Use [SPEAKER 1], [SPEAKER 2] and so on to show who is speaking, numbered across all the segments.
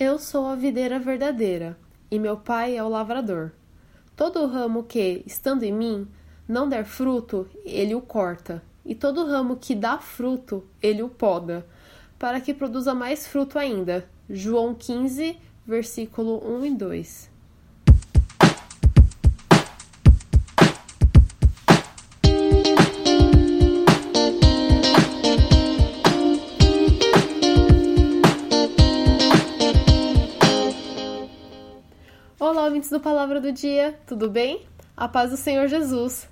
[SPEAKER 1] Eu sou a videira verdadeira, e meu pai é o lavrador. Todo ramo que, estando em mim, não der fruto, ele o corta, e todo ramo que dá fruto, ele o poda, para que produza mais fruto ainda. João 15, versículo 1 e 2. Olá, ouvintes do Palavra do Dia, tudo bem? A paz do Senhor Jesus.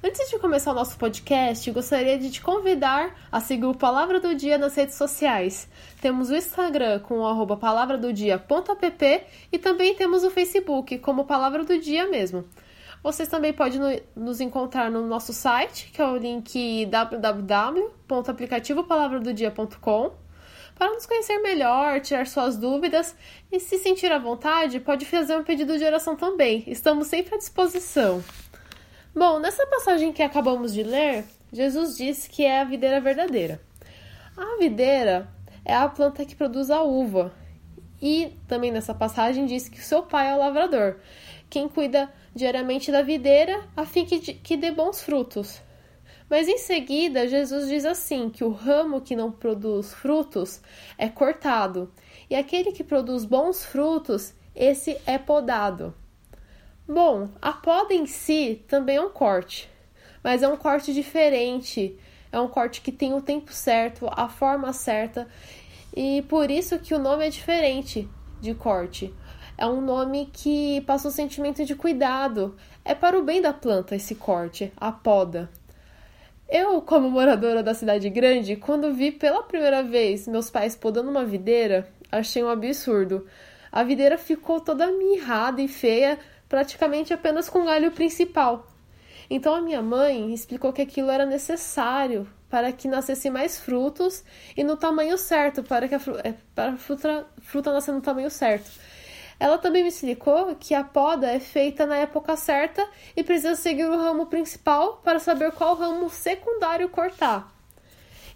[SPEAKER 1] Antes de começar o nosso podcast, gostaria de te convidar a seguir o Palavra do Dia nas redes sociais. Temos o Instagram com o arroba palavradodia.app e também temos o Facebook como Palavra do Dia mesmo. Vocês também podem nos encontrar no nosso site, que é o link www.aplicativopalavradodia.com para nos conhecer melhor, tirar suas dúvidas e se sentir à vontade, pode fazer um pedido de oração também. Estamos sempre à disposição. Bom, nessa passagem que acabamos de ler, Jesus disse que é a videira verdadeira. A videira é a planta que produz a uva. E também nessa passagem diz que seu pai é o lavrador, quem cuida diariamente da videira a fim que, que dê bons frutos. Mas em seguida, Jesus diz assim: que o ramo que não produz frutos é cortado, e aquele que produz bons frutos, esse é podado. Bom, a poda em si também é um corte, mas é um corte diferente. É um corte que tem o tempo certo, a forma certa, e por isso que o nome é diferente de corte. É um nome que passa um sentimento de cuidado. É para o bem da planta esse corte, a poda. Eu, como moradora da cidade grande, quando vi pela primeira vez meus pais podando uma videira, achei um absurdo. A videira ficou toda mirrada e feia, praticamente apenas com o galho principal. Então a minha mãe explicou que aquilo era necessário para que nascesse mais frutos e no tamanho certo, para que a, é, para a fruta, fruta nascer no tamanho certo. Ela também me explicou que a poda é feita na época certa e precisa seguir o ramo principal para saber qual ramo secundário cortar.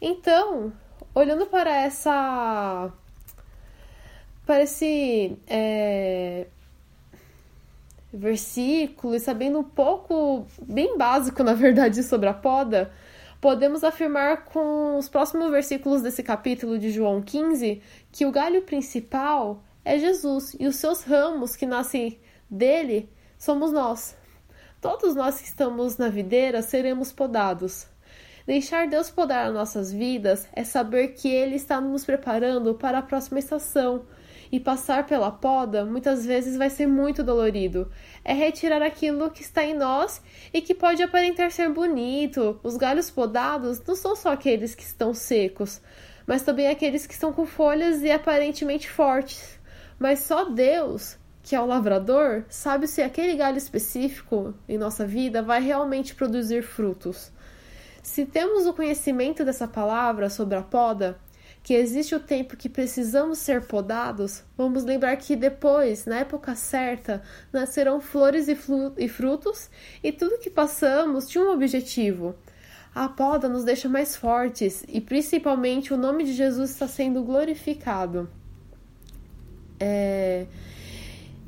[SPEAKER 1] Então, olhando para essa. para esse. É, versículo e sabendo um pouco, bem básico na verdade, sobre a poda, podemos afirmar com os próximos versículos desse capítulo de João 15 que o galho principal é Jesus e os seus ramos que nascem dele somos nós. Todos nós que estamos na videira seremos podados. Deixar Deus podar as nossas vidas é saber que Ele está nos preparando para a próxima estação. E passar pela poda muitas vezes vai ser muito dolorido. É retirar aquilo que está em nós e que pode aparentar ser bonito. Os galhos podados não são só aqueles que estão secos, mas também aqueles que estão com folhas e aparentemente fortes. Mas só Deus, que é o lavrador, sabe se aquele galho específico em nossa vida vai realmente produzir frutos. Se temos o conhecimento dessa palavra sobre a poda, que existe o tempo que precisamos ser podados, vamos lembrar que depois, na época certa, nascerão flores e frutos, e tudo que passamos tinha um objetivo. A poda nos deixa mais fortes e principalmente o nome de Jesus está sendo glorificado. É,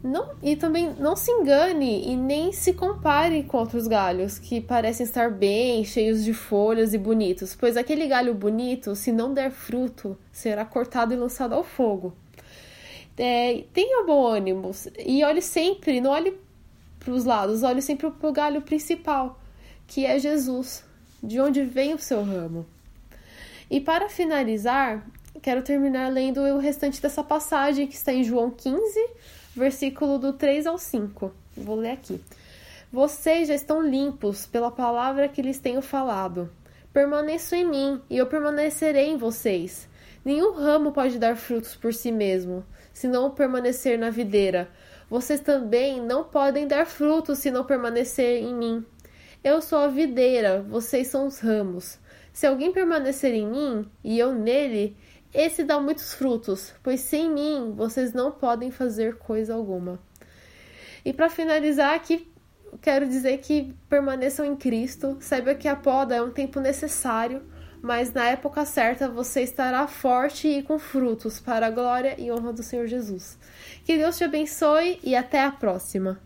[SPEAKER 1] não, e também não se engane e nem se compare com outros galhos que parecem estar bem, cheios de folhas e bonitos, pois aquele galho bonito, se não der fruto, será cortado e lançado ao fogo. É, tenha bom ânimo e olhe sempre, não olhe para os lados, olhe sempre para o galho principal, que é Jesus, de onde vem o seu ramo. E para finalizar, quero terminar lendo o restante dessa passagem que está em João 15, versículo do 3 ao 5. Vou ler aqui. Vocês já estão limpos pela palavra que lhes tenho falado. Permaneçam em mim e eu permanecerei em vocês. Nenhum ramo pode dar frutos por si mesmo, se não permanecer na videira. Vocês também não podem dar frutos se não permanecer em mim. Eu sou a videira, vocês são os ramos. Se alguém permanecer em mim e eu nele, esse dá muitos frutos, pois sem mim vocês não podem fazer coisa alguma. E para finalizar aqui, quero dizer que permaneçam em Cristo, saiba que a poda é um tempo necessário, mas na época certa você estará forte e com frutos para a glória e honra do Senhor Jesus. Que Deus te abençoe e até a próxima.